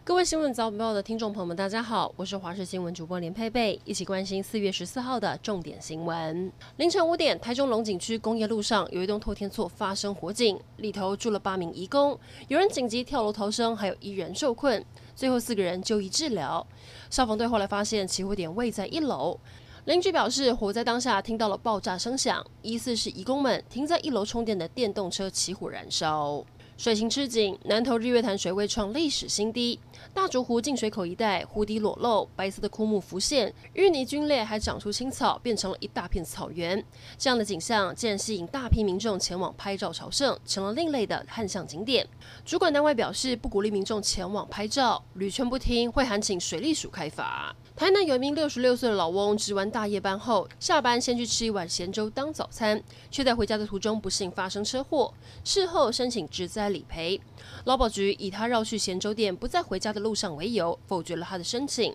各位新闻早报的听众朋友们，大家好，我是华视新闻主播连佩佩，一起关心四月十四号的重点新闻。凌晨五点，台中龙井区工业路上有一栋透天厝发生火警，里头住了八名移工，有人紧急跳楼逃生，还有一人受困，最后四个人就医治疗。消防队后来发现起火点位在一楼，邻居表示，火灾当下听到了爆炸声响，疑似是移工们停在一楼充电的电动车起火燃烧。水情吃紧，南投日月潭水位创历史新低，大竹湖进水口一带湖底裸露，白色的枯木浮现，淤泥龟裂，还长出青草，变成了一大片草原。这样的景象竟然吸引大批民众前往拍照朝圣，成了另类的汉象景点。主管单位表示，不鼓励民众前往拍照，屡劝不听，会函请水利署开罚。台南有一名六十六岁的老翁，值完大夜班后，下班先去吃一碗咸粥当早餐，却在回家的途中不幸发生车祸。事后申请职灾该理赔，劳保局以他绕去咸州店不再回家的路上为由，否决了他的申请。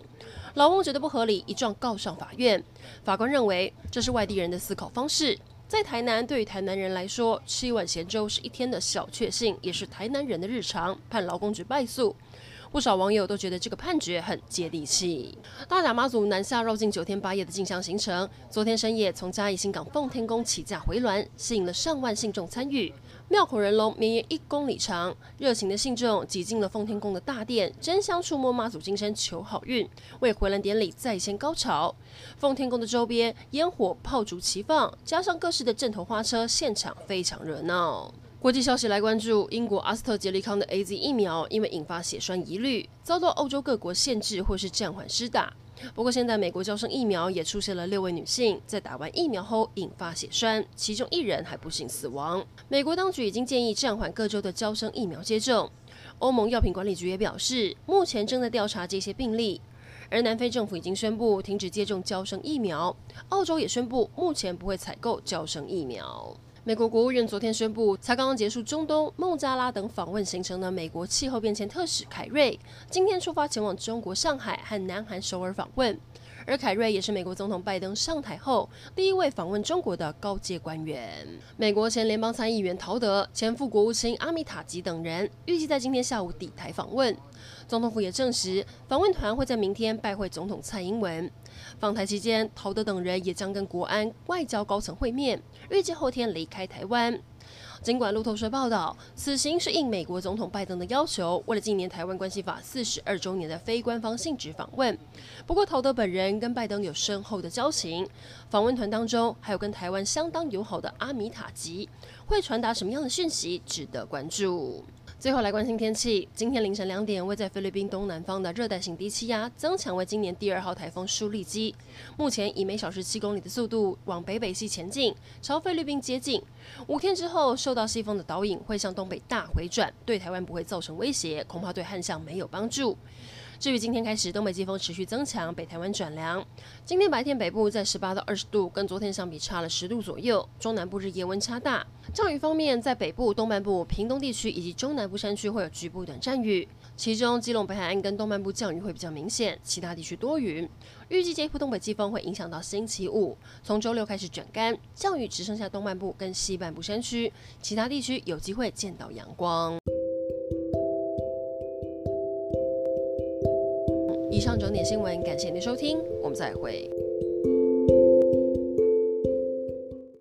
老翁觉得不合理，一状告上法院。法官认为这是外地人的思考方式，在台南对于台南人来说，吃一碗咸粥是一天的小确幸，也是台南人的日常，判劳工局败诉。不少网友都觉得这个判决很接地气。大甲妈祖南下绕境九天八夜的进香行程，昨天深夜从嘉义新港奉天宫起驾回銮，吸引了上万信众参与。庙口人龙绵延一公里长，热情的信众挤进了奉天宫的大殿，争相触摸妈祖金身求好运，为回銮典礼再掀高潮。奉天宫的周边烟火炮竹齐放，加上各式的阵头花车，现场非常热闹。国际消息来关注，英国阿斯特捷利康的 AZ 疫苗因为引发血栓疑虑，遭到欧洲各国限制或是暂缓施打。不过，现在美国娇生疫苗也出现了六位女性在打完疫苗后引发血栓，其中一人还不幸死亡。美国当局已经建议暂缓各州的娇生疫苗接种。欧盟药品管理局也表示，目前正在调查这些病例。而南非政府已经宣布停止接种娇生疫苗，澳洲也宣布目前不会采购娇生疫苗。美国国务院昨天宣布，才刚刚结束中东、孟加拉等访问行程的美国气候变迁特使凯瑞，今天出发前往中国上海和南韩首尔访问。而凯瑞也是美国总统拜登上台后第一位访问中国的高阶官员。美国前联邦参议员陶德、前副国务卿阿米塔吉等人预计在今天下午抵台访问。总统府也证实，访问团会在明天拜会总统蔡英文。访台期间，陶德等人也将跟国安、外交高层会面，预计后天离开台湾。尽管路透社报道，此行是应美国总统拜登的要求，为了纪念台湾关系法四十二周年的非官方性质访问。不过，陶德本人跟拜登有深厚的交情，访问团当中还有跟台湾相当友好的阿米塔吉，会传达什么样的讯息，值得关注。最后来关心天气。今天凌晨两点，位在菲律宾东南方的热带性低气压增强为今年第二号台风舒力基，目前以每小时七公里的速度往北北西前进，朝菲律宾接近。五天之后，受到西风的导引，会向东北大回转，对台湾不会造成威胁，恐怕对旱象没有帮助。至于今天开始，东北季风持续增强，北台湾转凉。今天白天北部在十八到二十度，跟昨天相比差了十度左右。中南部日夜温差大。降雨方面，在北部、东半部、屏东地区以及中南部山区会有局部短暂雨，其中基隆北海岸跟东半部降雨会比较明显，其他地区多云。预计这一波东北季风会影响到星期五，从周六开始转干，降雨只剩下东半部跟西半部山区，其他地区有机会见到阳光。以上整点新闻，感谢您收听，我们再会。